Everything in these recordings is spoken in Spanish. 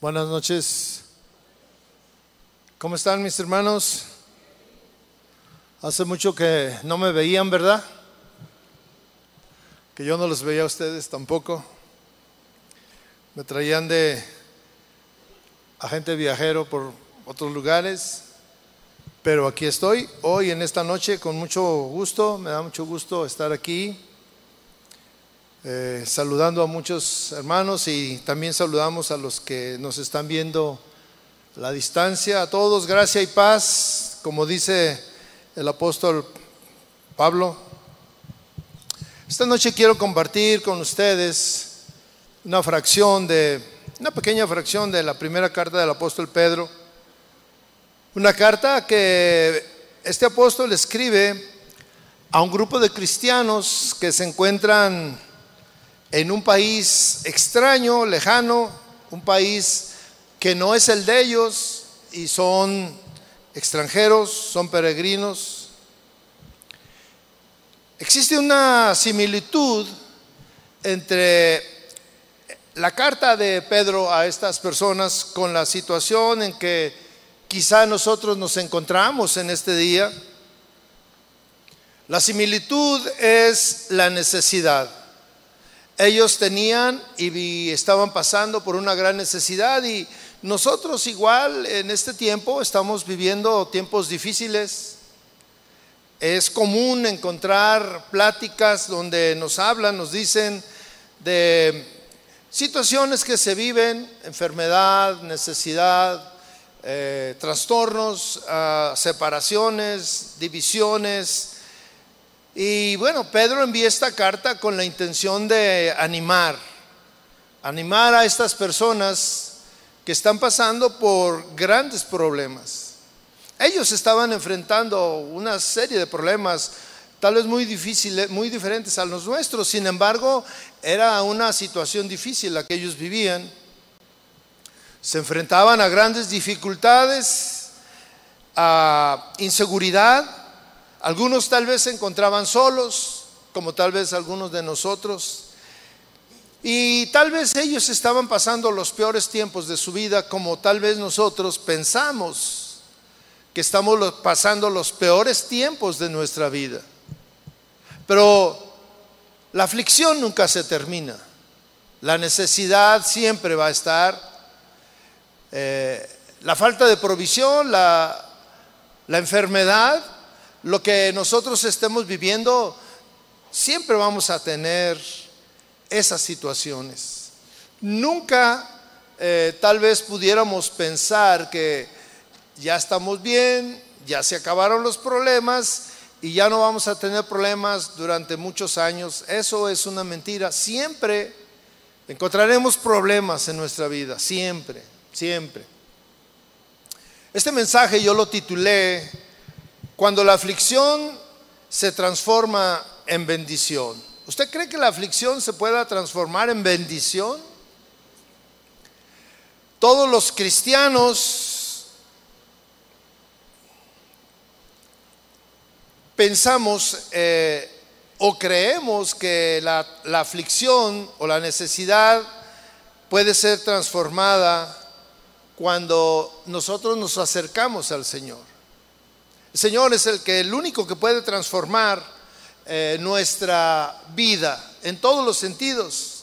Buenas noches. ¿Cómo están mis hermanos? Hace mucho que no me veían, ¿verdad? Que yo no los veía a ustedes tampoco. Me traían de agente viajero por otros lugares, pero aquí estoy hoy en esta noche con mucho gusto, me da mucho gusto estar aquí eh, saludando a muchos hermanos y también saludamos a los que nos están viendo la distancia. A todos, gracia y paz, como dice el apóstol Pablo. Esta noche quiero compartir con ustedes una fracción de, una pequeña fracción de la primera carta del apóstol Pedro. Una carta que este apóstol escribe a un grupo de cristianos que se encuentran en un país extraño, lejano, un país que no es el de ellos y son extranjeros, son peregrinos. Existe una similitud entre la carta de Pedro a estas personas con la situación en que quizá nosotros nos encontramos en este día. La similitud es la necesidad ellos tenían y estaban pasando por una gran necesidad y nosotros igual en este tiempo estamos viviendo tiempos difíciles. Es común encontrar pláticas donde nos hablan, nos dicen de situaciones que se viven, enfermedad, necesidad, eh, trastornos, ah, separaciones, divisiones, y bueno, Pedro envía esta carta con la intención de animar, animar a estas personas que están pasando por grandes problemas. Ellos estaban enfrentando una serie de problemas, tal vez muy difíciles, muy diferentes a los nuestros. Sin embargo, era una situación difícil la que ellos vivían. Se enfrentaban a grandes dificultades, a inseguridad, algunos tal vez se encontraban solos, como tal vez algunos de nosotros. Y tal vez ellos estaban pasando los peores tiempos de su vida, como tal vez nosotros pensamos que estamos pasando los peores tiempos de nuestra vida. Pero la aflicción nunca se termina. La necesidad siempre va a estar. Eh, la falta de provisión, la, la enfermedad, lo que nosotros estemos viviendo, siempre vamos a tener esas situaciones. Nunca eh, tal vez pudiéramos pensar que ya estamos bien, ya se acabaron los problemas y ya no vamos a tener problemas durante muchos años. Eso es una mentira. Siempre encontraremos problemas en nuestra vida, siempre, siempre. Este mensaje yo lo titulé cuando la aflicción se transforma en bendición. ¿Usted cree que la aflicción se pueda transformar en bendición? Todos los cristianos pensamos eh, o creemos que la, la aflicción o la necesidad puede ser transformada cuando nosotros nos acercamos al Señor. El Señor es el que el único que puede transformar eh, nuestra vida en todos los sentidos.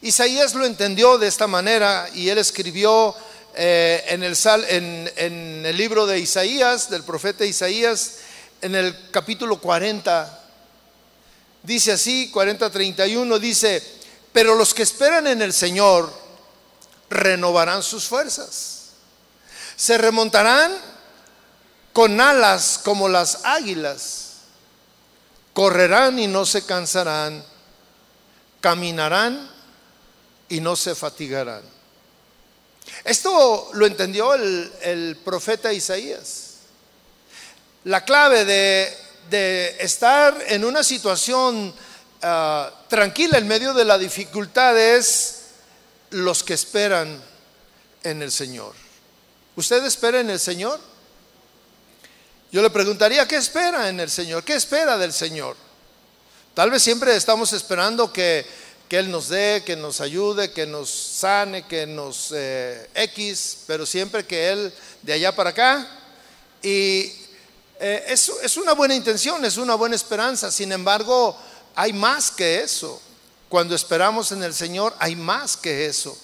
Isaías lo entendió de esta manera y él escribió eh, en, el en, en el libro de Isaías, del profeta Isaías, en el capítulo 40. Dice así, 40-31, dice, pero los que esperan en el Señor renovarán sus fuerzas. Se remontarán con alas como las águilas. Correrán y no se cansarán, caminarán y no se fatigarán. Esto lo entendió el, profeta Isaías. La clave de, estar en una situación ah, tranquila en medio de la dificultad es los que esperan en el Señor. ¿Usted espera en el Señor? Yo le preguntaría, ¿qué espera en el Señor? ¿Qué espera del Señor? Tal vez siempre estamos esperando que, que Él nos dé, que nos ayude, que nos sane, que nos eh, X, pero siempre que Él de allá para acá. Y eh, es una buena intención, es una buena esperanza. Sin embargo, hay más que eso. Cuando esperamos en el Señor, hay más que eso.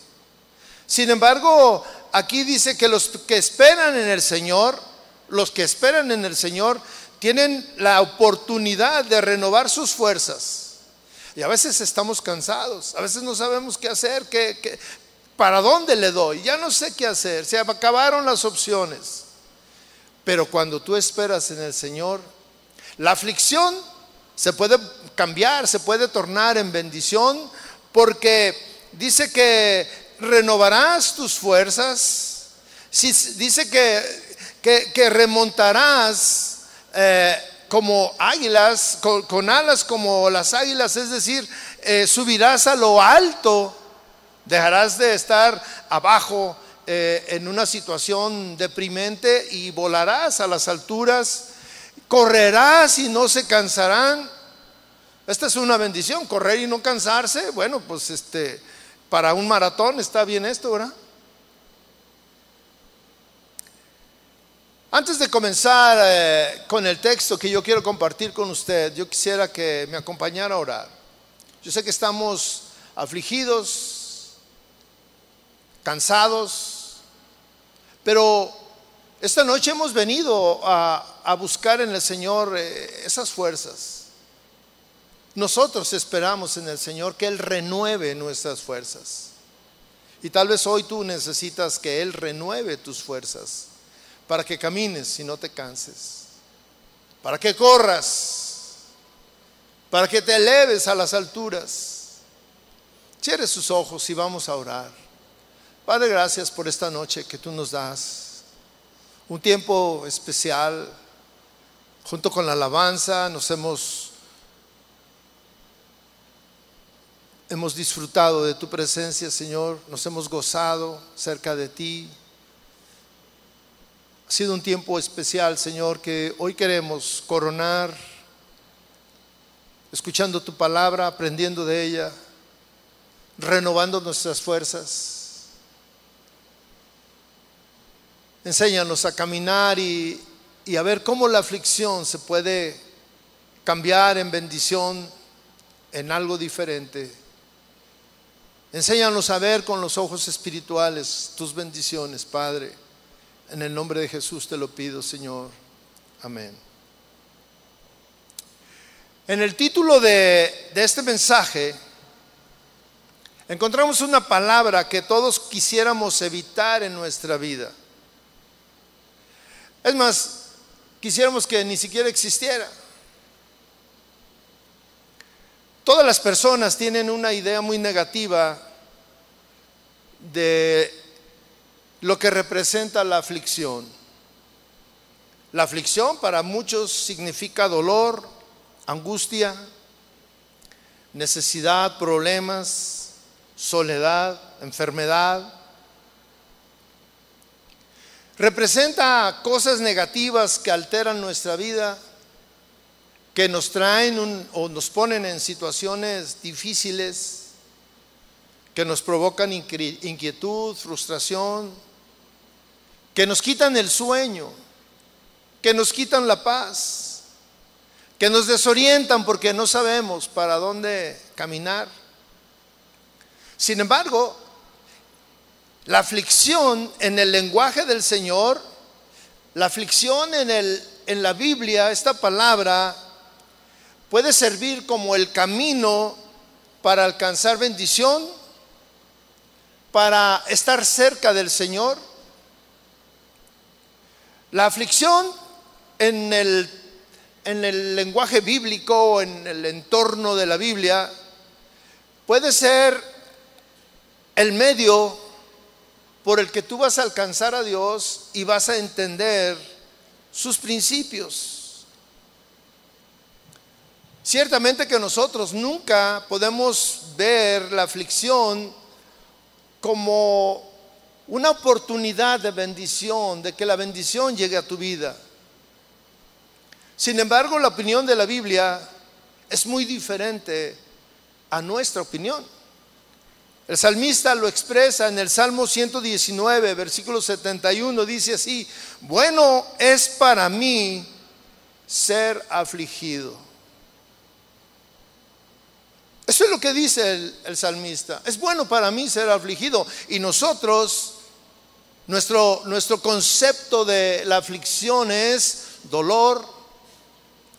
Sin embargo, aquí dice que los que esperan en el Señor, los que esperan en el Señor, tienen la oportunidad de renovar sus fuerzas. Y a veces estamos cansados, a veces no sabemos qué hacer, qué, para dónde le doy, ya no sé qué hacer, se acabaron las opciones. Pero cuando tú esperas en el Señor, la aflicción se puede cambiar, se puede tornar en bendición, porque dice que renovarás tus fuerzas, dice que, que, remontarás eh, como águilas, con, alas como las águilas, es decir, eh, subirás a lo alto, dejarás de estar abajo eh, en una situación deprimente y volarás a las alturas correrás y no se cansarán. Esta es una bendición, correr y no cansarse. Bueno, pues este, para un maratón está bien esto, ¿verdad? Antes de comenzar eh, con el texto que yo quiero compartir con usted, yo quisiera que me acompañara a orar. Yo sé que estamos afligidos, cansados, pero esta noche hemos venido a, buscar en el Señor eh, esas fuerzas. Nosotros esperamos en el Señor que Él renueve nuestras fuerzas. Y tal vez hoy tú necesitas que Él renueve tus fuerzas para que camines y no te canses, para que corras, para que te eleves a las alturas. Cierre sus ojos y vamos a orar. Padre, gracias por esta noche que tú nos das un tiempo especial. Junto con la alabanza nos hemos, hemos disfrutado de tu presencia, Señor. Nos hemos gozado cerca de ti. Ha sido un tiempo especial, Señor, que hoy queremos coronar, escuchando tu palabra, aprendiendo de ella, renovando nuestras fuerzas. Enséñanos a caminar y, a ver cómo la aflicción se puede cambiar en bendición, en algo diferente. Enséñanos a ver con los ojos espirituales tus bendiciones, Padre. En el nombre de Jesús te lo pido, Señor. Amén. En el título de, este mensaje encontramos una palabra que todos quisiéramos evitar en nuestra vida. Es más, quisiéramos que ni siquiera existiera. Todas las personas tienen una idea muy negativa de lo que representa la aflicción. La aflicción para muchos significa dolor, angustia, necesidad, problemas, soledad, enfermedad, representa cosas negativas que alteran nuestra vida, que nos traen o nos ponen en situaciones difíciles, que nos provocan inquietud, frustración, que nos quitan el sueño, que nos quitan la paz, que nos desorientan porque no sabemos para dónde caminar. Sin embargo, la aflicción en el lenguaje del Señor, la aflicción en, el, en la Biblia, esta palabra, puede servir como el camino para alcanzar bendición, para estar cerca del Señor. La aflicción en el, en el lenguaje bíblico, en el entorno de la Biblia, puede ser el medio por el que tú vas a alcanzar a Dios y vas a entender sus principios. Ciertamente que nosotros nunca podemos ver la aflicción como una oportunidad de bendición, de que la bendición llegue a tu vida. Sin embargo, la opinión de la Biblia es muy diferente a nuestra opinión. El salmista lo expresa en el Salmo 119, versículo 71, dice así, bueno es para mí ser afligido. Eso es lo que dice el, el, salmista. Es bueno para mí ser afligido. Y nosotros, nuestro, nuestro concepto de la aflicción es dolor,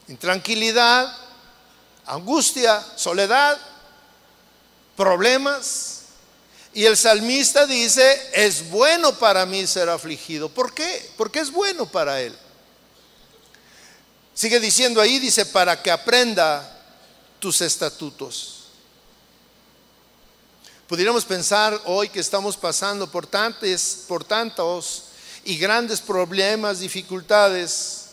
intranquilidad, angustia, soledad, problemas. Y el salmista dice, es bueno para mí ser afligido. ¿Por qué? Porque es bueno para él. Sigue diciendo ahí, dice, para que aprenda tus estatutos. Pudiéramos pensar hoy que estamos pasando por tantos, por tantos y grandes problemas, dificultades,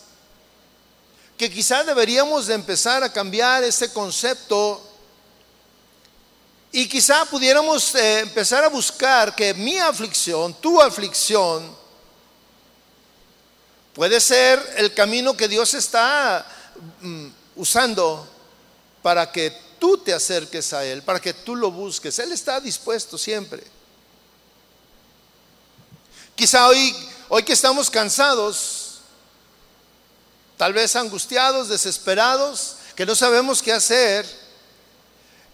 que quizá deberíamos de empezar a cambiar ese concepto y quizá pudiéramos eh, empezar a buscar que mi aflicción, tu aflicción, puede ser el camino que Dios está mm, usando para que tú te acerques a Él, para que tú lo busques. Él está dispuesto siempre. Quizá hoy, hoy que estamos cansados, tal vez angustiados, desesperados, que no sabemos qué hacer,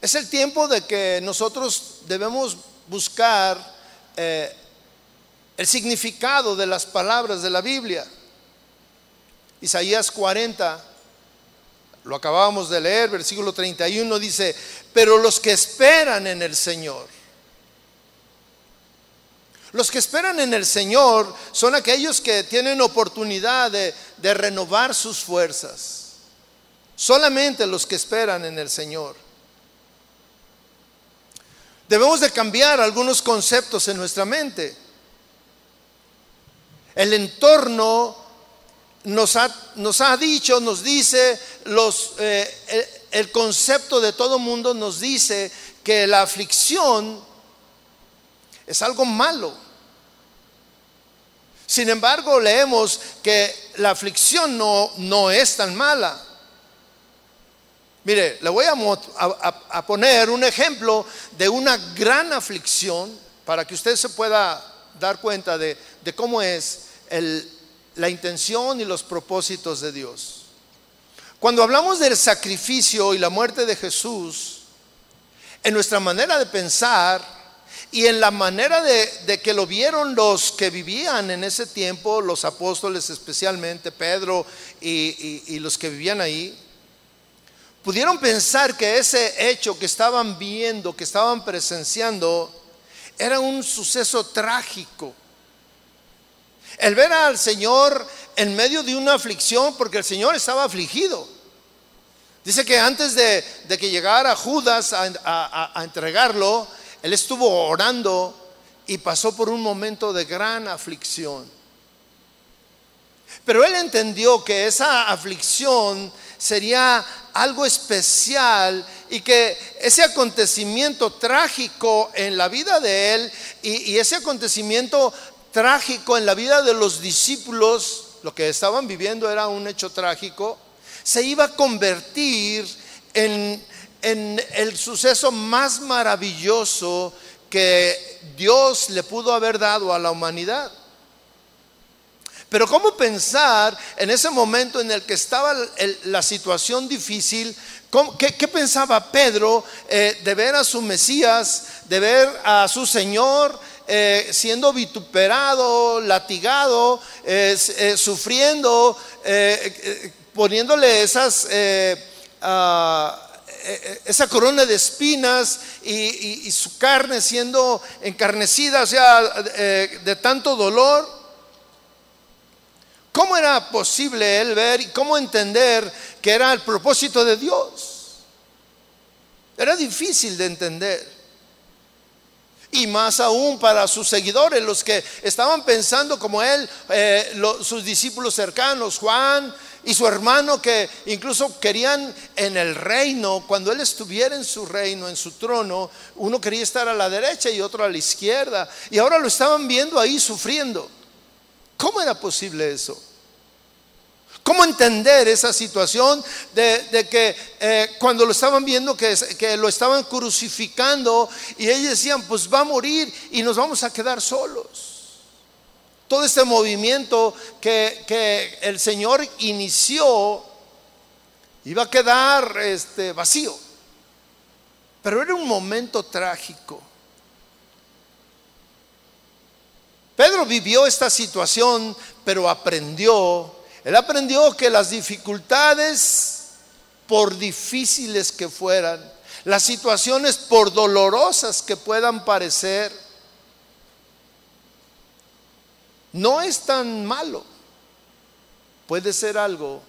es el tiempo de que nosotros debemos buscar eh, el significado de las palabras de la Biblia. Isaías 40, lo acabamos de leer, versículo 31 dice, pero los que esperan en el Señor, los que esperan en el Señor son aquellos que tienen oportunidad de, de renovar sus fuerzas. Solamente los que esperan en el Señor. Debemos de cambiar algunos conceptos en nuestra mente. El entorno nos ha, nos ha dicho, nos dice, los, eh, el, concepto de todo mundo nos dice que la aflicción es algo malo. Sin embargo, leemos que la aflicción no, no es tan mala. Mire, le voy a, poner un ejemplo de una gran aflicción para que usted se pueda dar cuenta de, cómo es la intención y los propósitos de Dios. Cuando hablamos del sacrificio y la muerte de Jesús, en nuestra manera de pensar y en la manera de, que lo vieron los que vivían en ese tiempo, los apóstoles especialmente, Pedro y los que vivían ahí, pudieron pensar que ese hecho que estaban viendo, que estaban presenciando, era un suceso trágico. El ver al Señor en medio de una aflicción, porque el Señor estaba afligido. Dice que antes de, que llegara Judas a entregarlo, él estuvo orando y pasó por un momento de gran aflicción. Pero él entendió que esa aflicción sería algo especial y que ese acontecimiento trágico en la vida de él y, ese acontecimiento trágico en la vida de los discípulos, lo que estaban viviendo era un hecho trágico, se iba a convertir en, en el suceso más maravilloso que Dios le pudo haber dado a la humanidad. Pero ¿cómo pensar en ese momento en el que estaba la situación difícil? qué, pensaba Pedro eh, de ver a su Mesías, de ver a su Señor eh, siendo vituperado, latigado, eh, sufriendo, poniéndole esas... Ah, esa corona de espinas y, su carne siendo encarnecida, o sea, de tanto dolor. ¿Cómo era posible él ver y cómo entender que era el propósito de Dios? Era difícil de entender. Y más aún para sus seguidores, los que estaban pensando como él, eh, sus discípulos cercanos, Juan y su hermano, que incluso querían en el reino, cuando él estuviera en su reino, en su trono, uno quería estar a la derecha y otro a la izquierda. Y ahora lo estaban viendo ahí sufriendo. ¿Cómo era posible eso? ¿Cómo entender esa situación de, que eh, cuando lo estaban viendo que, que, lo estaban crucificando y ellos decían, pues va a morir y nos vamos a quedar solos? Todo este movimiento que, el Señor inició iba a quedar este, vacío. Pero era un momento trágico. Pedro vivió esta situación, pero aprendió él aprendió que las dificultades, por difíciles que fueran, las situaciones por dolorosas que puedan parecer, no es tan malo. Puede ser algo,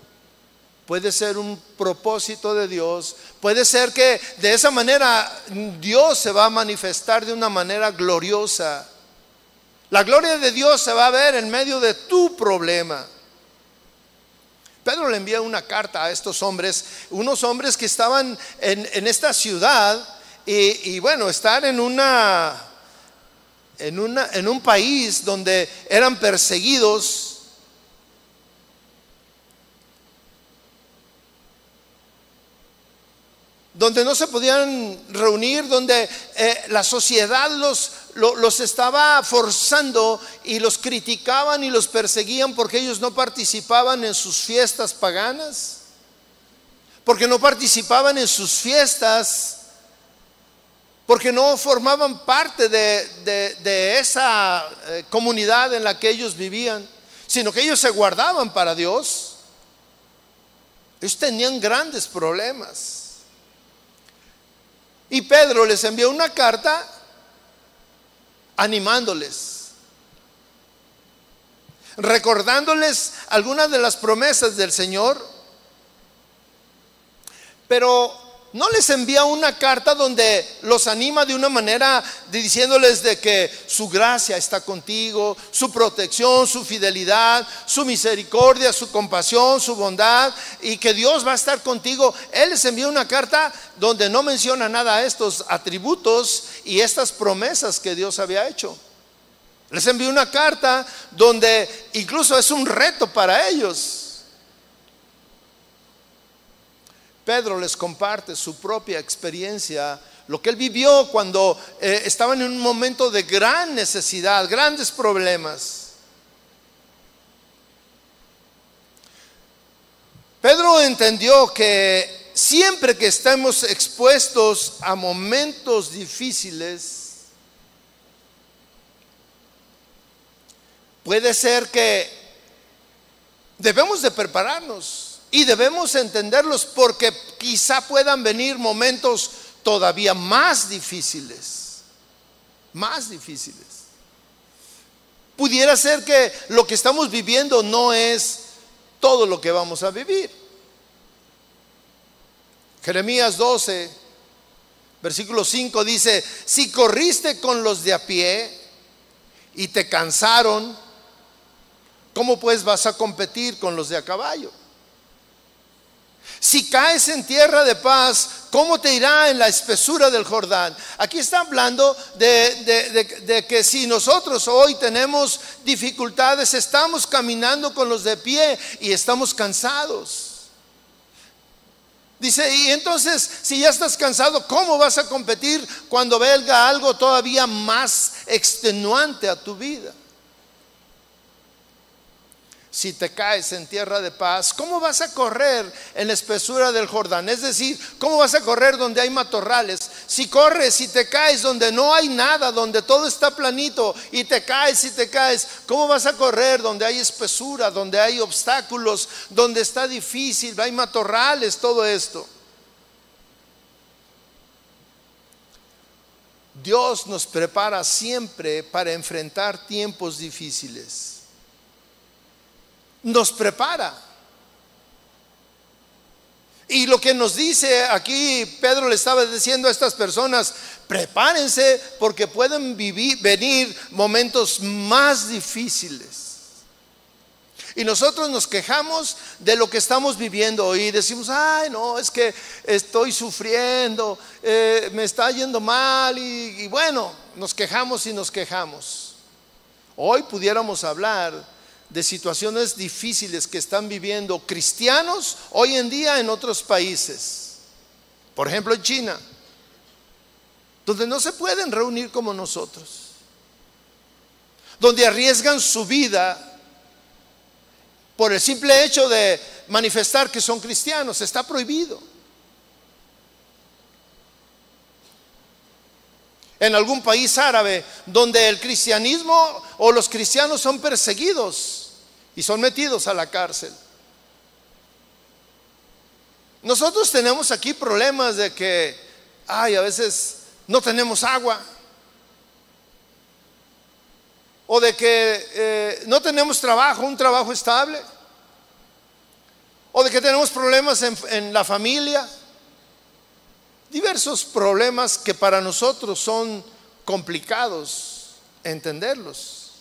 puede ser un propósito de Dios, puede ser que de esa manera Dios se va a manifestar de una manera gloriosa. La gloria de Dios se va a ver en medio de tu problema. Pedro le envía una carta a estos hombres, unos hombres que estaban en, esta ciudad y, bueno, estar en una, en, un país donde eran perseguidos donde no se podían reunir, donde eh, la sociedad los, los estaba forzando y los criticaban y los perseguían porque ellos no participaban en sus fiestas paganas, porque no participaban en sus fiestas, porque no formaban parte de, esa eh, comunidad en la que ellos vivían, sino que ellos se guardaban para Dios. Ellos tenían grandes problemas. Y Pedro les envió una carta animándoles, recordándoles algunas de las promesas del Señor, pero no les envía una carta donde los anima de una manera diciéndoles de que su gracia está contigo, su protección, su fidelidad, su misericordia, su compasión, su bondad y que Dios va a estar contigo. Él les envía una carta donde no menciona nada a estos atributos y estas promesas que Dios había hecho. Les envió una carta donde incluso es un reto para ellos Pedro les comparte su propia experiencia, lo que él vivió cuando eh, estaban en un momento de gran necesidad, grandes problemas. Pedro entendió que siempre que estamos expuestos a momentos difíciles, puede ser que debemos de prepararnos y debemos entenderlos porque quizá puedan venir momentos todavía más difíciles, más difíciles. Pudiera ser que lo que estamos viviendo no es todo lo que vamos a vivir. Jeremías 12, versículo 5 dice, si corriste con los de a pie y te cansaron, ¿cómo pues vas a competir con los de a caballo? Si caes en tierra de paz, ¿cómo te irá en la espesura del Jordán? Aquí está hablando de, que si nosotros hoy tenemos dificultades, estamos caminando con los de pie y estamos cansados. Dice, y entonces, si ya estás cansado, ¿cómo vas a competir cuando venga algo todavía más extenuante a tu vida? Si te caes en tierra de paz, ¿cómo vas a correr en la espesura del Jordán? Es decir, ¿cómo vas a correr donde hay matorrales? Si corres y te caes donde no hay nada, donde todo está planito y te caes y te caes, ¿cómo vas a correr donde hay espesura, donde hay obstáculos, donde está difícil, hay matorrales, todo esto? Dios nos prepara siempre para enfrentar tiempos difíciles nos prepara. Y lo que nos dice aquí, Pedro le estaba diciendo a estas personas, prepárense porque pueden vivir, venir momentos más difíciles. Y nosotros nos quejamos de lo que estamos viviendo y decimos, ay, no, es que estoy sufriendo, eh, me está yendo mal y, y bueno, nos quejamos y nos quejamos. Hoy pudiéramos hablar de situaciones difíciles que están viviendo cristianos hoy en día en otros países. Por ejemplo, en China, donde no se pueden reunir como nosotros, donde arriesgan su vida por el simple hecho de manifestar que son cristianos, está prohibido. En algún país árabe donde el cristianismo o los cristianos son perseguidos y son metidos a la cárcel. Nosotros tenemos aquí problemas de que, ay, a veces no tenemos agua. O de que eh, no tenemos trabajo, un trabajo estable. O de que tenemos problemas en, en la familia. Diversos problemas que para nosotros son complicados entenderlos.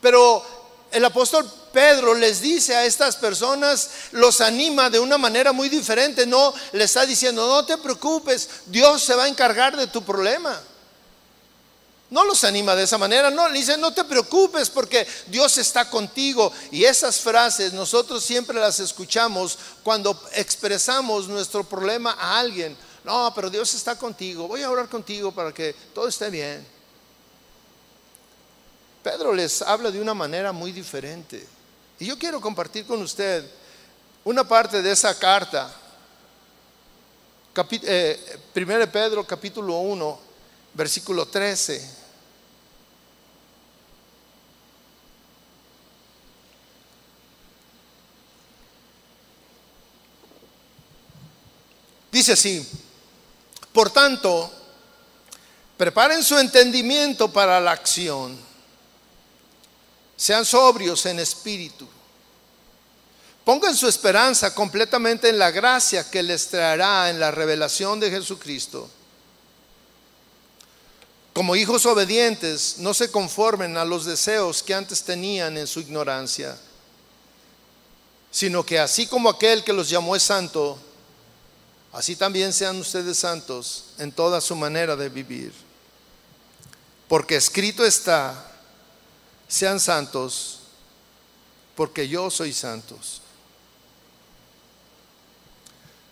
Pero el apóstol Pedro les dice a estas personas, los anima de una manera muy diferente. No le está diciendo, no te preocupes, Dios se va a encargar de tu problema. No los anima de esa manera, no, le dice, no te preocupes porque Dios está contigo. Y esas frases nosotros siempre las escuchamos cuando expresamos nuestro problema a alguien. No, pero Dios está contigo, voy a orar contigo para que todo esté bien. Pedro les habla de una manera muy diferente. Y yo quiero compartir con usted una parte de esa carta. eh, 1 Pedro capítulo 1, versículo 13. Dice así, por tanto, preparen su entendimiento para la acción, sean sobrios en espíritu, pongan su esperanza completamente en la gracia que les traerá en la revelación de Jesucristo. Como hijos obedientes, no se conformen a los deseos que antes tenían en su ignorancia, sino que así como aquel que los llamó es santo, así también sean ustedes santos en toda su manera de vivir. Porque escrito está, sean santos, porque yo soy santos.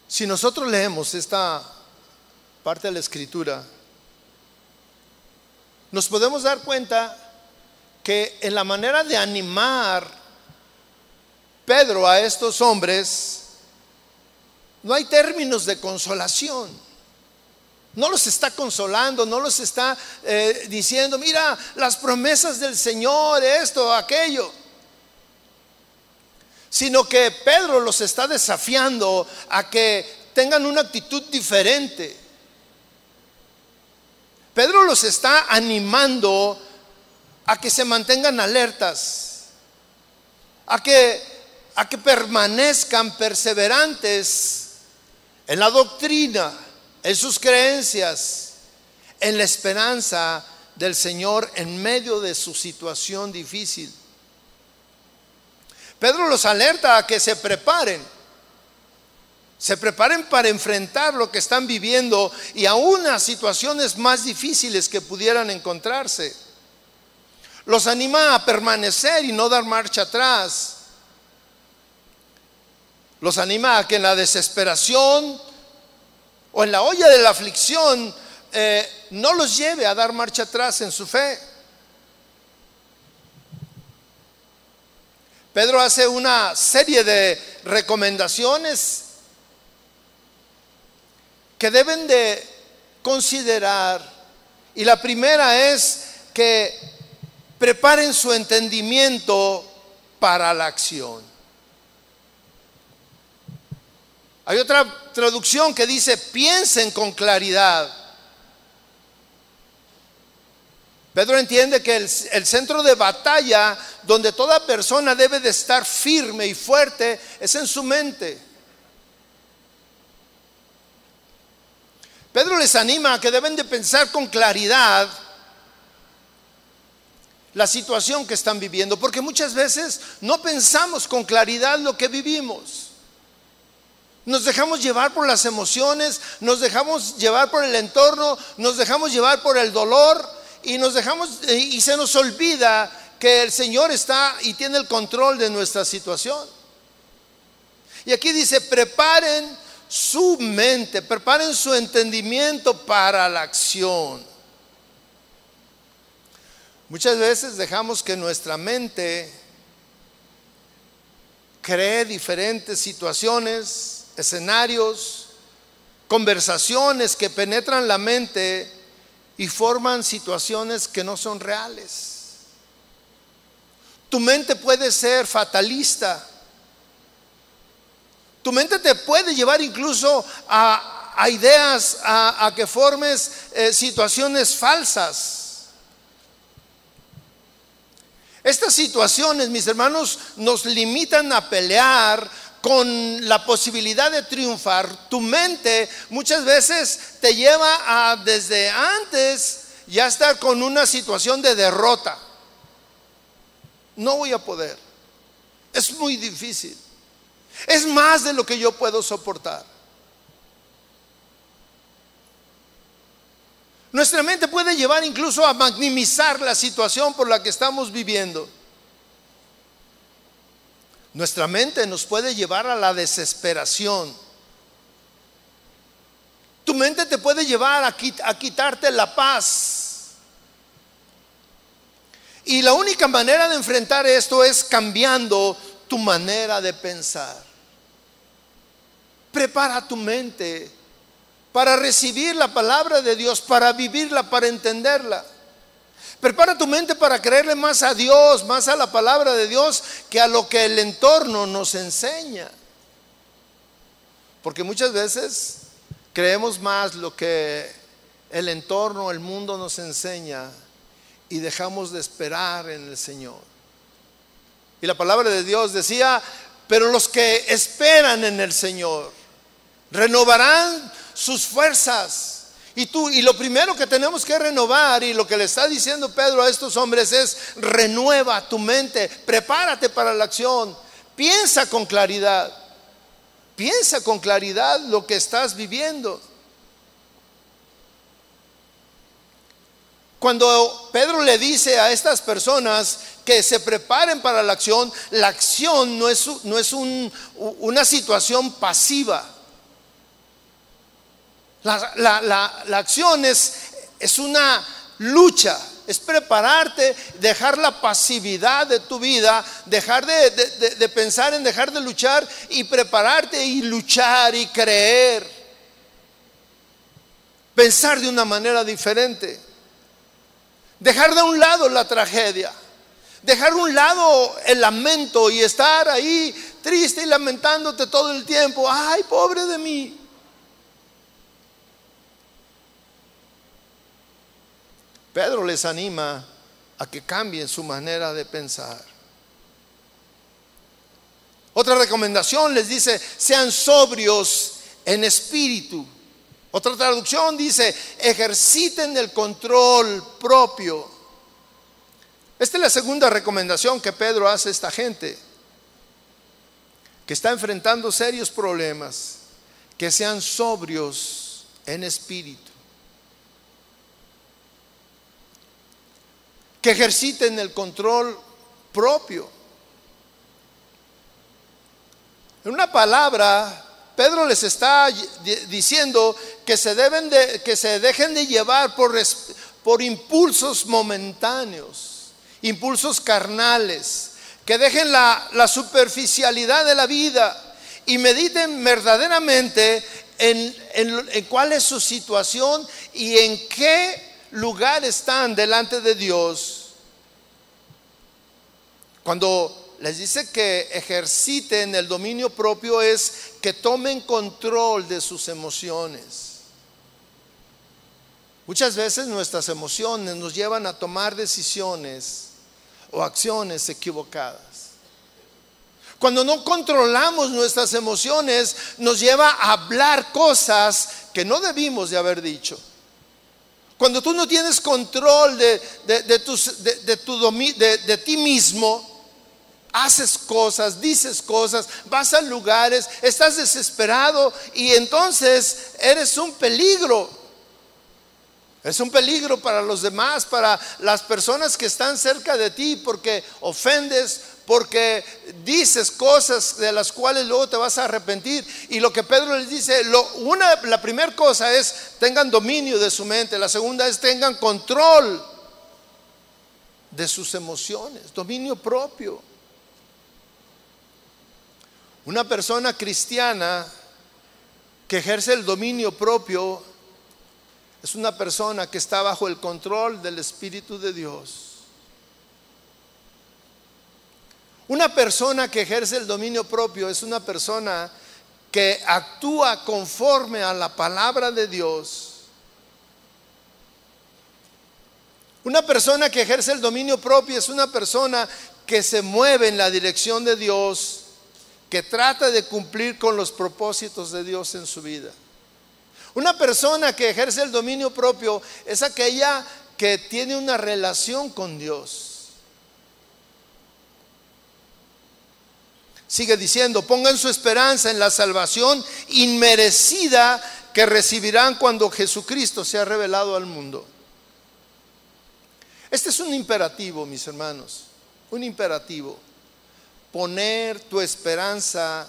Si nosotros leemos esta parte de la escritura, nos podemos dar cuenta que en la manera de animar Pedro a estos hombres, no hay términos de consolación. No los está consolando, no los está eh, diciendo, mira las promesas del Señor, esto, aquello. Sino que Pedro los está desafiando a que tengan una actitud diferente. Pedro los está animando a que se mantengan alertas, a que, a que permanezcan perseverantes en la doctrina, en sus creencias, en la esperanza del Señor en medio de su situación difícil. Pedro los alerta a que se preparen, se preparen para enfrentar lo que están viviendo y aún a situaciones más difíciles que pudieran encontrarse. Los anima a permanecer y no dar marcha atrás los anima a que en la desesperación o en la olla de la aflicción eh, no los lleve a dar marcha atrás en su fe. Pedro hace una serie de recomendaciones que deben de considerar. Y la primera es que preparen su entendimiento para la acción. Hay otra traducción que dice, piensen con claridad. Pedro entiende que el, centro de batalla donde toda persona debe de estar firme y fuerte es en su mente. Pedro les anima a que deben de pensar con claridad la situación que están viviendo, porque muchas veces no pensamos con claridad lo que vivimos. Nos dejamos llevar por las emociones, nos dejamos llevar por el entorno, nos dejamos llevar por el dolor y nos dejamos y se nos olvida que el Señor está y tiene el control de nuestra situación. Y aquí dice, preparen su mente, preparen su entendimiento para la acción. Muchas veces dejamos que nuestra mente cree diferentes situaciones, escenarios, conversaciones que penetran la mente y forman situaciones que no son reales. Tu mente puede ser fatalista. Tu mente te puede llevar incluso a, ideas, a, que formes eh, situaciones falsas. Estas situaciones, mis hermanos, nos limitan a pelear con la posibilidad de triunfar. Tu mente muchas veces te lleva a desde antes ya estar con una situación de derrota. No voy a poder. Es muy difícil. Es más de lo que yo puedo soportar. Nuestra mente puede llevar incluso a maximizar la situación por la que estamos viviendo. Nuestra mente nos puede llevar a la desesperación. Tu mente te puede llevar a, quitarte la paz. Y la única manera de enfrentar esto es cambiando tu manera de pensar. Prepara tu mente para recibir la palabra de Dios, para vivirla, para entenderla. Prepara tu mente para creerle más a Dios, más a la palabra de Dios, que a lo que el entorno nos enseña. Porque muchas veces creemos más lo que el entorno, el mundo nos enseña y dejamos de esperar en el Señor. Y la palabra de Dios decía, pero los que esperan en el Señor renovarán sus fuerzas. Y tú, y lo primero que tenemos que renovar, y lo que le está diciendo Pedro a estos hombres es, renueva tu mente, prepárate para la acción, piensa con claridad, piensa con claridad lo que estás viviendo. Cuando Pedro le dice a estas personas que se preparen para la acción, la acción no es, no es una situación pasiva. La, acción es, una lucha, es prepararte, dejar la pasividad de tu vida, dejar de, de, pensar en dejar de luchar y prepararte y luchar y creer. Pensar de una manera diferente. Dejar de un lado la tragedia. Dejar de un lado el lamento y estar ahí triste y lamentándote todo el tiempo. Ay, pobre de mí. Pedro les anima a que cambien su manera de pensar. Otra recomendación les dice, sean sobrios en espíritu. Otra traducción dice, ejerciten el control propio. Esta es la segunda recomendación que Pedro hace a esta gente, que está enfrentando serios problemas, que sean sobrios en espíritu. Que ejerciten el control propio. En una palabra, Pedro les está diciendo que se deben de, que se dejen de llevar por, por impulsos momentáneos, impulsos carnales, que dejen la, la superficialidad de la vida y mediten verdaderamente en, en, en cuál es su situación y en qué lugar están delante de Dios, cuando les dice que ejerciten el dominio propio es que tomen control de sus emociones. Muchas veces nuestras emociones nos llevan a tomar decisiones o acciones equivocadas. Cuando no controlamos nuestras emociones, nos lleva a hablar cosas que no debimos de haber dicho. Cuando tú no tienes control de, de, ti mismo, haces cosas, dices cosas, vas a lugares, estás desesperado y entonces eres un peligro. Es un peligro para los demás, para las personas que están cerca de ti, porque ofendes, porque dices cosas de las cuales luego te vas a arrepentir. Y lo que Pedro les dice, una, la primera cosa es tengan dominio de su mente, la segunda es tengan control de sus emociones, dominio propio. Una persona cristiana que ejerce el dominio propio es una persona que está bajo el control del Espíritu de Dios. Una persona que ejerce el dominio propio es una persona que actúa conforme a la palabra de Dios. Una persona que ejerce el dominio propio es una persona que se mueve en la dirección de Dios, que trata de cumplir con los propósitos de Dios en su vida. Una persona que ejerce el dominio propio es aquella que tiene una relación con Dios. Sigue diciendo, pongan su esperanza en la salvación inmerecida que recibirán cuando Jesucristo sea revelado al mundo. Este es un imperativo, mis hermanos, un imperativo. Poner tu esperanza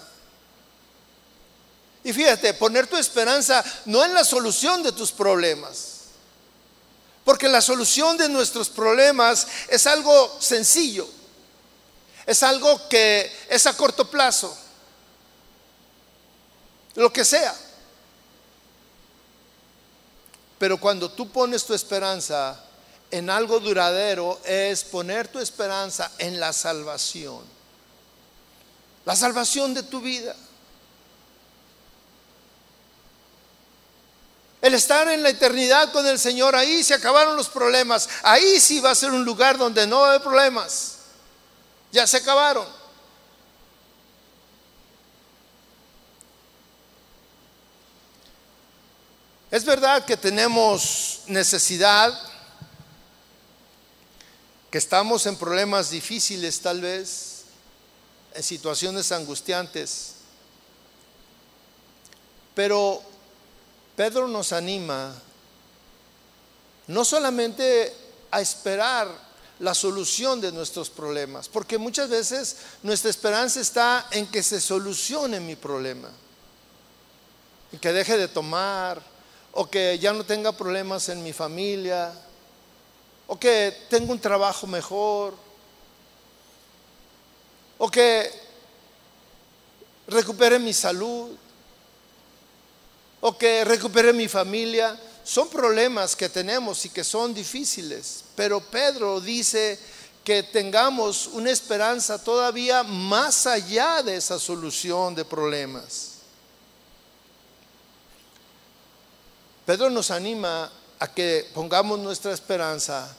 y fíjate, poner tu esperanza no en la solución de tus problemas. Porque la solución de nuestros problemas es algo sencillo. Es algo que es a corto plazo. Lo que sea. Pero cuando tú pones tu esperanza en algo duradero, es poner tu esperanza en la salvación. La salvación de tu vida. El estar en la eternidad con el Señor, ahí se acabaron los problemas. Ahí sí va a ser un lugar donde no hay problemas. Ya se acabaron. Es verdad que tenemos necesidad, que estamos en problemas difíciles tal vez, en situaciones angustiantes, pero Pedro nos anima no solamente a esperar la solución de nuestros problemas, porque muchas veces nuestra esperanza está en que se solucione mi problema, y que deje de tomar, o que ya no tenga problemas en mi familia, o que tenga un trabajo mejor, o que recupere mi salud o que recupere mi familia. Son problemas que tenemos y que son difíciles, pero Pedro dice que tengamos una esperanza todavía más allá de esa solución de problemas. Pedro nos anima a que pongamos nuestra esperanza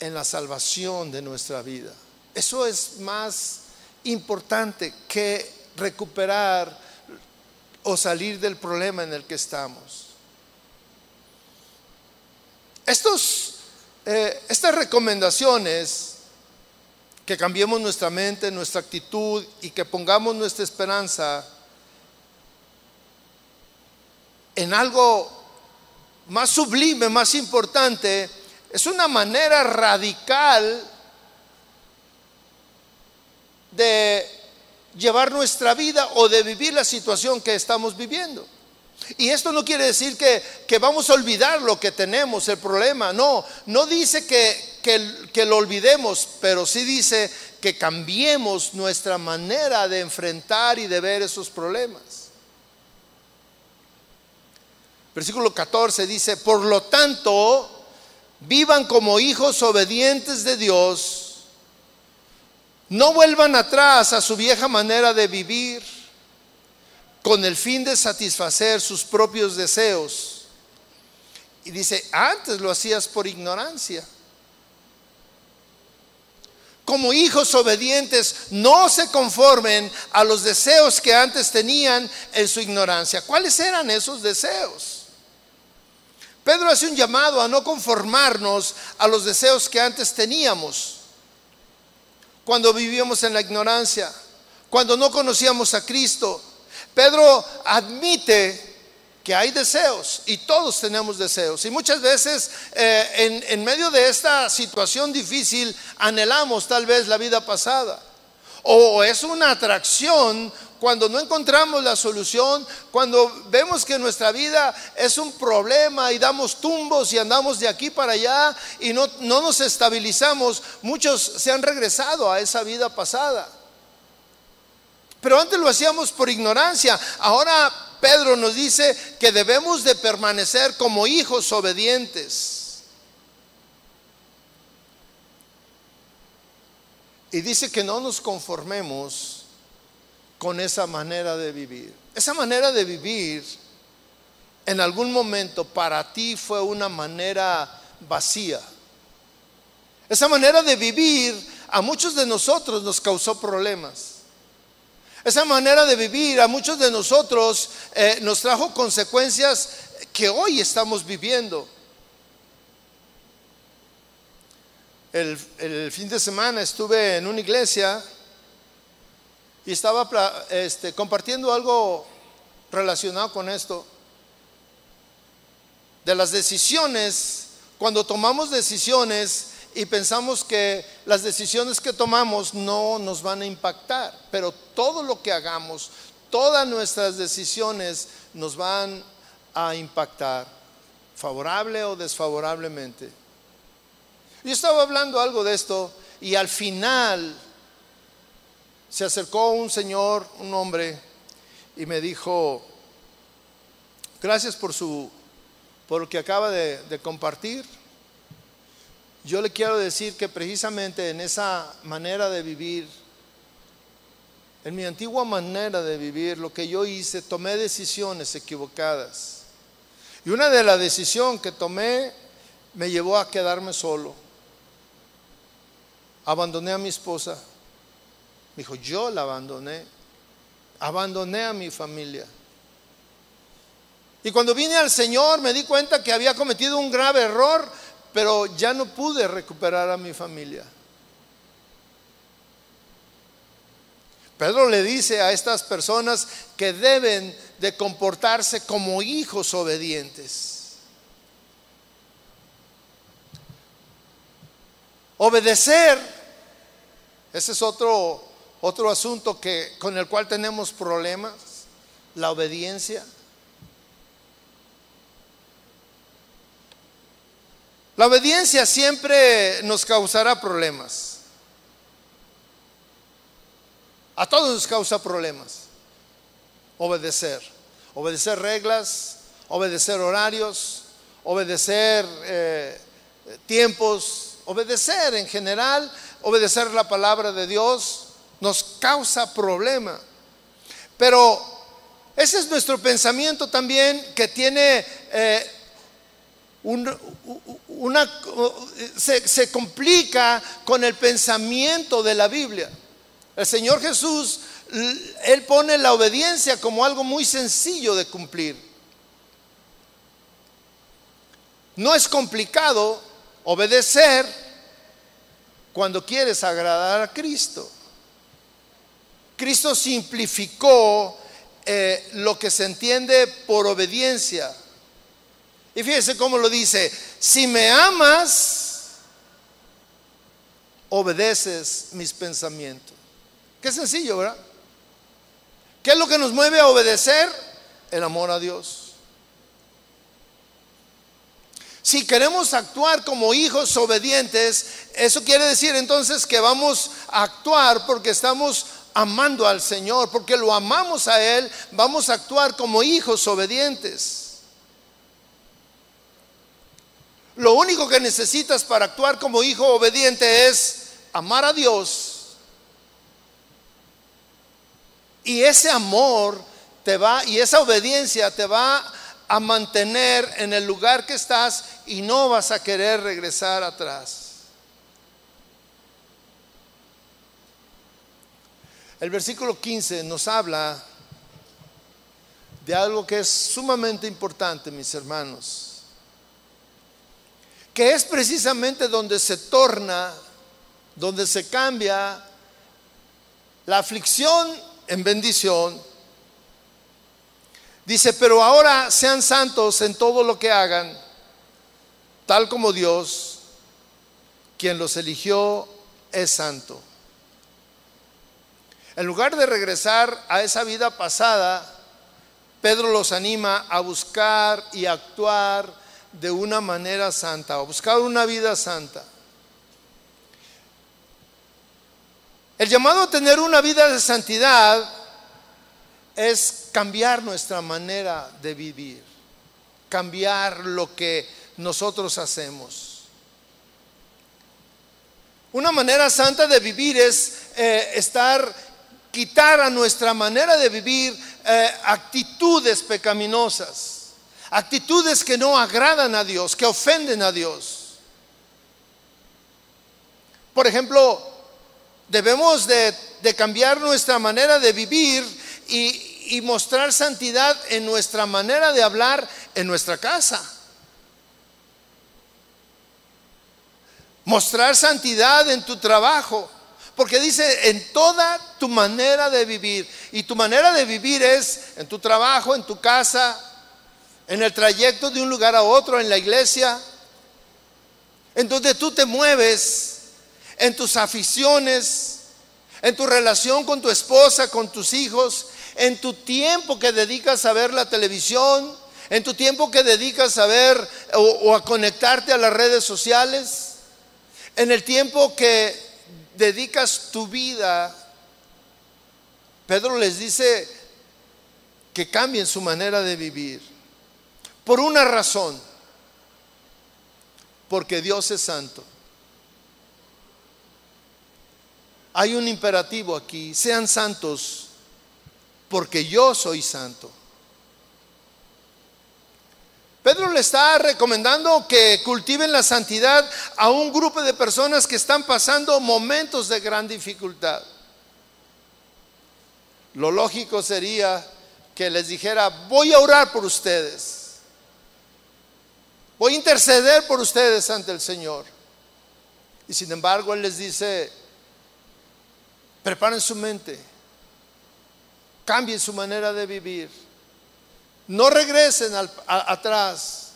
en la salvación de nuestra vida. Eso es más importante que recuperar o salir del problema en el que estamos. Estos, eh, estas recomendaciones, que cambiemos nuestra mente, nuestra actitud y que pongamos nuestra esperanza en algo más sublime, más importante, es una manera radical de llevar nuestra vida o de vivir la situación que estamos viviendo. Y esto no quiere decir que, vamos a olvidar lo que tenemos, el problema. No, no dice que, que, que lo olvidemos, pero sí dice que cambiemos nuestra manera de enfrentar y de ver esos problemas. Versículo 14 dice, por lo tanto, vivan como hijos obedientes de Dios no vuelvan atrás a su vieja manera de vivir con el fin de satisfacer sus propios deseos. Y dice, antes lo hacías por ignorancia. Como hijos obedientes, no se conformen a los deseos que antes tenían en su ignorancia. ¿Cuáles eran esos deseos? Pedro hace un llamado a no conformarnos a los deseos que antes teníamos cuando vivíamos en la ignorancia, cuando no conocíamos a Cristo. Pedro admite que hay deseos y todos tenemos deseos. Y muchas veces eh, en, en medio de esta situación difícil anhelamos tal vez la vida pasada. O es una atracción cuando no encontramos la solución, cuando vemos que nuestra vida es un problema y damos tumbos y andamos de aquí para allá y no, no nos estabilizamos, muchos se han regresado a esa vida pasada. Pero antes lo hacíamos por ignorancia. Ahora Pedro nos dice que debemos de permanecer como hijos obedientes. Y dice que no nos conformemos con esa manera de vivir. Esa manera de vivir en algún momento para ti fue una manera vacía. Esa manera de vivir a muchos de nosotros nos causó problemas. Esa manera de vivir a muchos de nosotros eh, nos trajo consecuencias que hoy estamos viviendo. El, el fin de semana estuve en una iglesia y estaba este, compartiendo algo relacionado con esto, de las decisiones, cuando tomamos decisiones y pensamos que las decisiones que tomamos no nos van a impactar, pero todo lo que hagamos, todas nuestras decisiones nos van a impactar, favorable o desfavorablemente. Yo estaba hablando algo de esto y al final se acercó un señor, un hombre, y me dijo, gracias por su, por lo que acaba de, de compartir. Yo le quiero decir que precisamente en esa manera de vivir, en mi antigua manera de vivir, lo que yo hice, tomé decisiones equivocadas. Y una de las decisiones que tomé me llevó a quedarme solo. Abandoné a mi esposa me dijo, yo la abandoné. Abandoné a mi familia. Y cuando vine al Señor me di cuenta que había cometido un grave error, pero ya no pude recuperar a mi familia. Pedro le dice a estas personas que deben de comportarse como hijos obedientes. Obedecer, ese es otro otro asunto que, con el cual tenemos problemas, la obediencia. La obediencia siempre nos causará problemas. A todos nos causa problemas. Obedecer. Obedecer reglas, obedecer horarios, obedecer eh, tiempos, obedecer en general, obedecer la palabra de Dios nos causa problema. Pero ese es nuestro pensamiento también que tiene eh, una, se, se complica con el pensamiento de la Biblia. El Señor Jesús, Él pone la obediencia como algo muy sencillo de cumplir. No es complicado obedecer cuando quieres agradar a Cristo. Cristo simplificó eh, lo que se entiende por obediencia. Y fíjese cómo lo dice, si me amas, obedeces mis pensamientos. Qué sencillo, ¿verdad? ¿Qué es lo que nos mueve a obedecer? El amor a Dios. Si queremos actuar como hijos obedientes, eso quiere decir entonces que vamos a actuar porque estamos amando al Señor, porque lo amamos a Él, vamos a actuar como hijos obedientes. Lo único que necesitas para actuar como hijo obediente es amar a Dios. Y ese amor te va, y esa obediencia te va a mantener en el lugar que estás y no vas a querer regresar atrás. El versículo 15 nos habla de algo que es sumamente importante, mis hermanos, que es precisamente donde se torna, donde se cambia la aflicción en bendición, Dice, pero ahora sean santos en todo lo que hagan, tal como Dios, quien los eligió, es santo. En lugar de regresar a esa vida pasada, Pedro los anima a buscar y actuar de una manera santa, a buscar una vida santa. El llamado a tener una vida de santidad es cambiar nuestra manera de vivir, cambiar lo que nosotros hacemos. Una manera santa de vivir es eh, estar, quitar a nuestra manera de vivir eh, actitudes pecaminosas, actitudes que no agradan a Dios, que ofenden a Dios. Por ejemplo, Debemos de, cambiar nuestra manera de vivir y, y mostrar santidad en nuestra manera de hablar en nuestra casa. Mostrar santidad en tu trabajo. Porque dice en toda tu manera de vivir. Y tu manera de vivir es en tu trabajo, en tu casa, en el trayecto de un lugar a otro, en la iglesia. En donde tú te mueves en tus aficiones, en tu relación con tu esposa, con tus hijos, en tu tiempo que dedicas a ver la televisión, en tu tiempo que dedicas a ver o, a conectarte a las redes sociales, en el tiempo que dedicas tu vida. Pedro les dice que cambien su manera de vivir. Por una razón, porque Dios es santo. hay un imperativo aquí, sean santos, porque yo soy santo. Pedro le está recomendando que cultiven la santidad a un grupo de personas que están pasando momentos de gran dificultad. Lo lógico sería que les dijera, voy a orar por ustedes, voy a interceder por ustedes ante el Señor. Y sin embargo, Él les dice, Preparen su mente. Cambien su manera de vivir. No regresen atrás.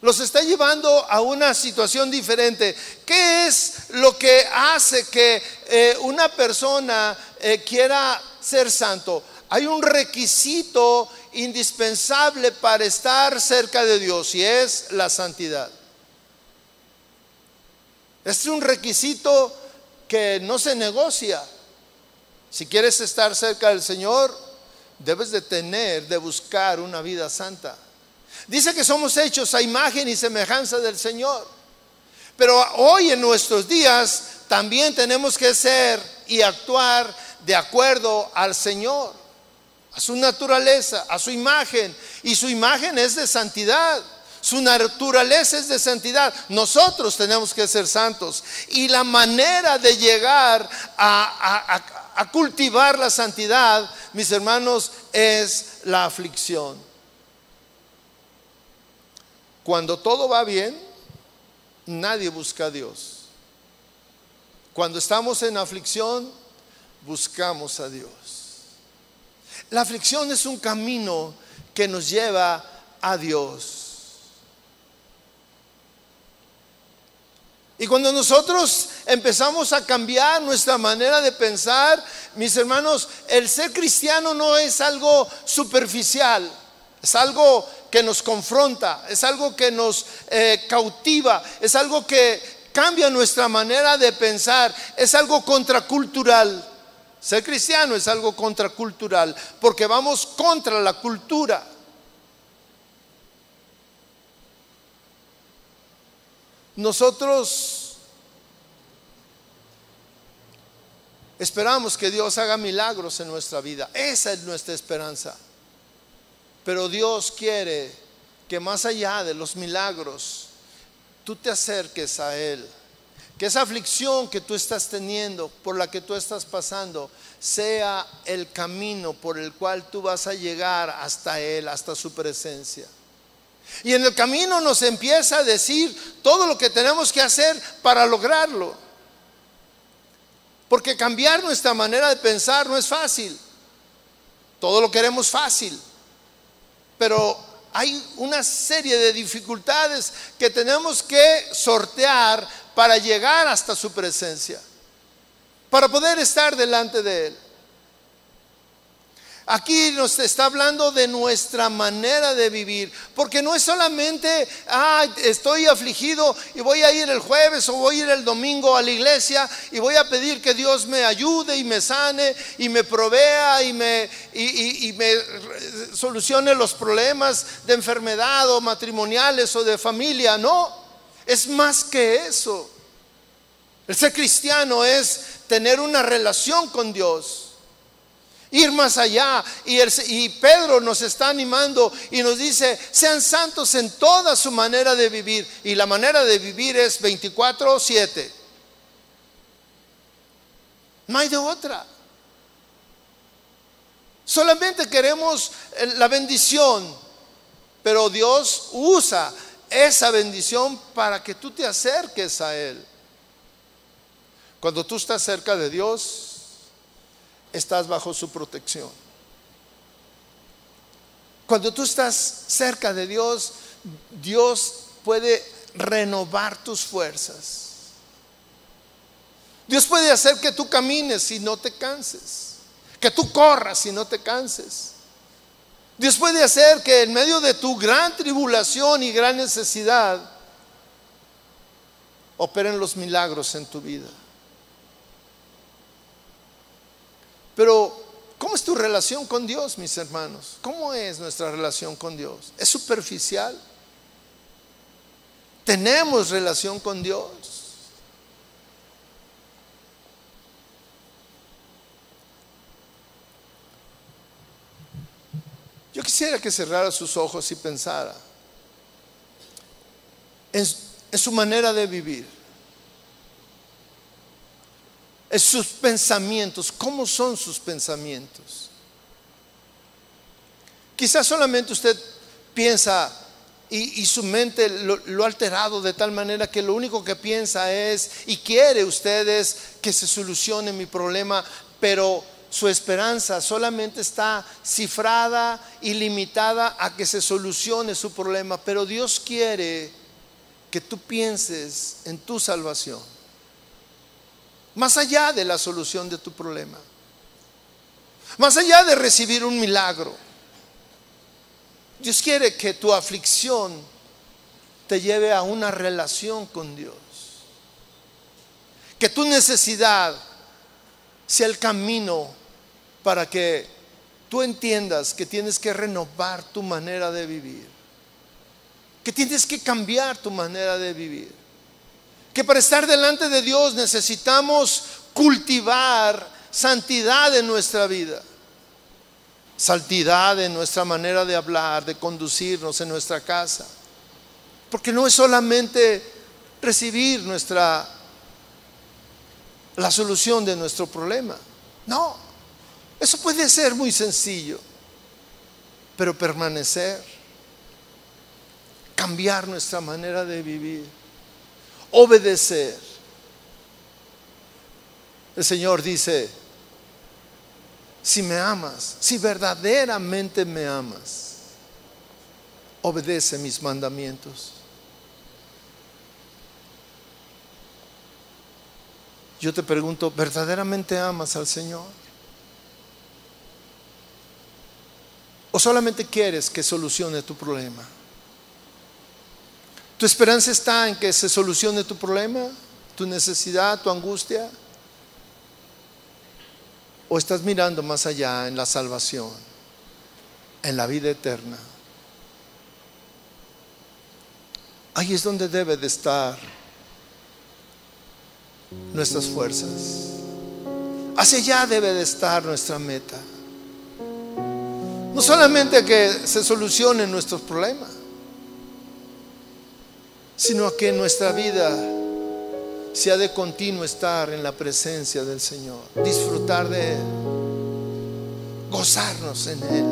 Los está llevando a una situación diferente. ¿Qué es lo que hace que eh, una persona eh, quiera ser santo? Hay un requisito indispensable para estar cerca de Dios y es la santidad. Es un requisito que no se negocia. Si quieres estar cerca del Señor, debes de tener, de buscar una vida santa. Dice que somos hechos a imagen y semejanza del Señor. Pero hoy en nuestros días también tenemos que ser y actuar de acuerdo al Señor, a su naturaleza, a su imagen. Y su imagen es de santidad. Su naturaleza es de santidad. Nosotros tenemos que ser santos. Y la manera de llegar a, cultivar la santidad, mis hermanos, es la aflicción. Cuando todo va bien, nadie busca a Dios. Cuando estamos en aflicción, buscamos a Dios. La aflicción es un camino que nos lleva a Dios. Y cuando nosotros empezamos a cambiar nuestra manera de pensar, mis hermanos, el ser cristiano no es algo superficial, es algo que nos confronta, es algo que nos eh, cautiva, es algo que cambia nuestra manera de pensar, es algo contracultural. Ser cristiano es algo contracultural, porque vamos contra la cultura. Nosotros esperamos que Dios haga milagros en nuestra vida. Esa es nuestra esperanza. Pero Dios quiere que más allá de los milagros, tú te acerques a Él. Que esa aflicción que tú estás teniendo, por la que tú estás pasando, sea el camino por el cual tú vas a llegar hasta Él, hasta su presencia. Y en el camino nos empieza a decir todo lo que tenemos que hacer para lograrlo. Porque cambiar nuestra manera de pensar no es fácil. Todo lo queremos fácil. pero hay una serie de dificultades que tenemos que sortear para llegar hasta su presencia, para poder estar delante de Él. Aquí nos está hablando de nuestra manera de vivir, porque no es solamente, ah, estoy afligido y voy a ir el jueves o voy a ir el domingo a la iglesia y voy a pedir que Dios me ayude y me sane y me provea y me, y, me solucione los problemas de enfermedad o matrimoniales o de familia. No, es más que eso. El ser cristiano es tener una relación con Dios ir más allá. Y, Pedro nos está animando y nos dice, sean santos en toda su manera de vivir. Y la manera de vivir es 24-7. No hay de otra. Solamente queremos eh, la bendición, pero Dios usa esa bendición para que tú te acerques a Él. Cuando tú estás cerca de Dios, estás bajo su protección. Cuando tú estás cerca de Dios, Dios puede renovar tus fuerzas. Dios puede hacer que tú camines y no te canses, que tú corras y no te canses. Dios puede hacer que en medio de tu gran tribulación y gran necesidad operen los milagros en tu vida. Pero, ¿cómo es tu relación con Dios, mis hermanos? ¿Cómo es nuestra relación con Dios? ¿Es superficial? ¿Tenemos relación con Dios? Yo quisiera que cerrara sus ojos y pensara en, en su manera de vivir sus pensamientos. ¿Cómo son sus pensamientos? Quizás solamente usted piensa y, su mente lo, ha alterado de tal manera que lo único que piensa es y quiere ustedes que se solucione mi problema, pero su esperanza solamente está cifrada y limitada a que se solucione su problema. Pero Dios quiere que tú pienses en tu salvación más allá de la solución de tu problema, más allá de recibir un milagro. Dios quiere que tu aflicción te lleve a una relación con Dios. Que tu necesidad sea el camino para que tú entiendas que tienes que renovar tu manera de vivir. Que tienes que cambiar tu manera de vivir que para estar delante de Dios necesitamos cultivar santidad en nuestra vida, santidad en nuestra manera de hablar, de conducirnos en nuestra casa. Porque no es solamente recibir nuestra la solución de nuestro problema. No. Eso puede ser muy sencillo, pero permanecer, cambiar nuestra manera de vivir obedecer. El Señor dice, si me amas, si verdaderamente me amas, obedece mis mandamientos. Yo te pregunto, ¿verdaderamente amas al Señor? ¿O solamente quieres que solucione tu problema? ¿Tu esperanza está en que se solucione tu problema, tu necesidad, tu angustia? ¿O estás mirando más allá en la salvación, en la vida eterna? Ahí es donde debe de estar nuestras fuerzas. Hacia allá debe de estar nuestra meta. No solamente que se solucionen nuestros problemas, sino a que nuestra vida sea de continuo estar en la presencia del Señor, disfrutar de Él, gozarnos en Él.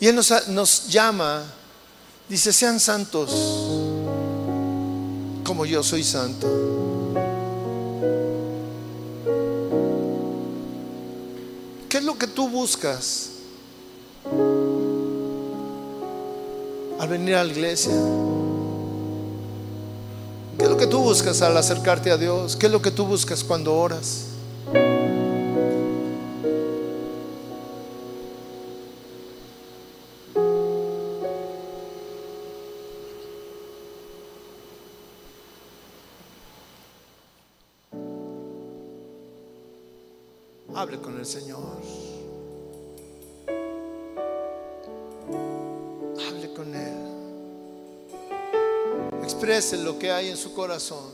Y Él nos, nos llama, dice, sean santos como yo soy santo. ¿Qué es lo que tú buscas al venir a la iglesia? ¿Qué es lo que tú buscas al acercarte a Dios? ¿Qué es lo que tú buscas cuando oras? Hable con el Señor. Hable con Él. Exprese lo que hay en su corazón.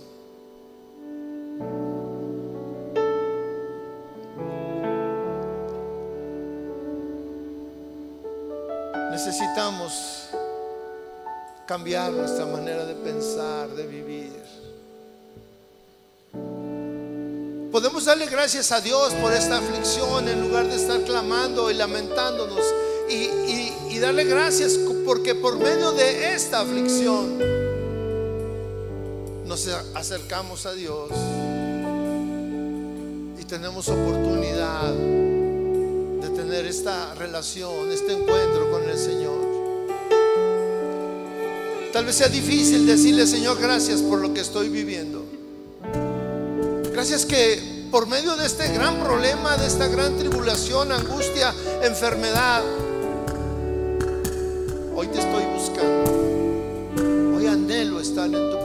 Necesitamos cambiar nuestra manera de pensar, de vivir. Podemos darle gracias a Dios por esta aflicción en lugar de estar clamando y lamentándonos. Y, darle gracias porque por medio de esta aflicción nos acercamos a Dios y tenemos oportunidad de tener esta relación, este encuentro con el Señor. Tal vez sea difícil decirle, Señor, gracias por lo que estoy viviendo. Gracias que por medio de este gran problema, de esta gran tribulación, angustia, enfermedad, hoy te estoy buscando. Hoy anhelo estar en tu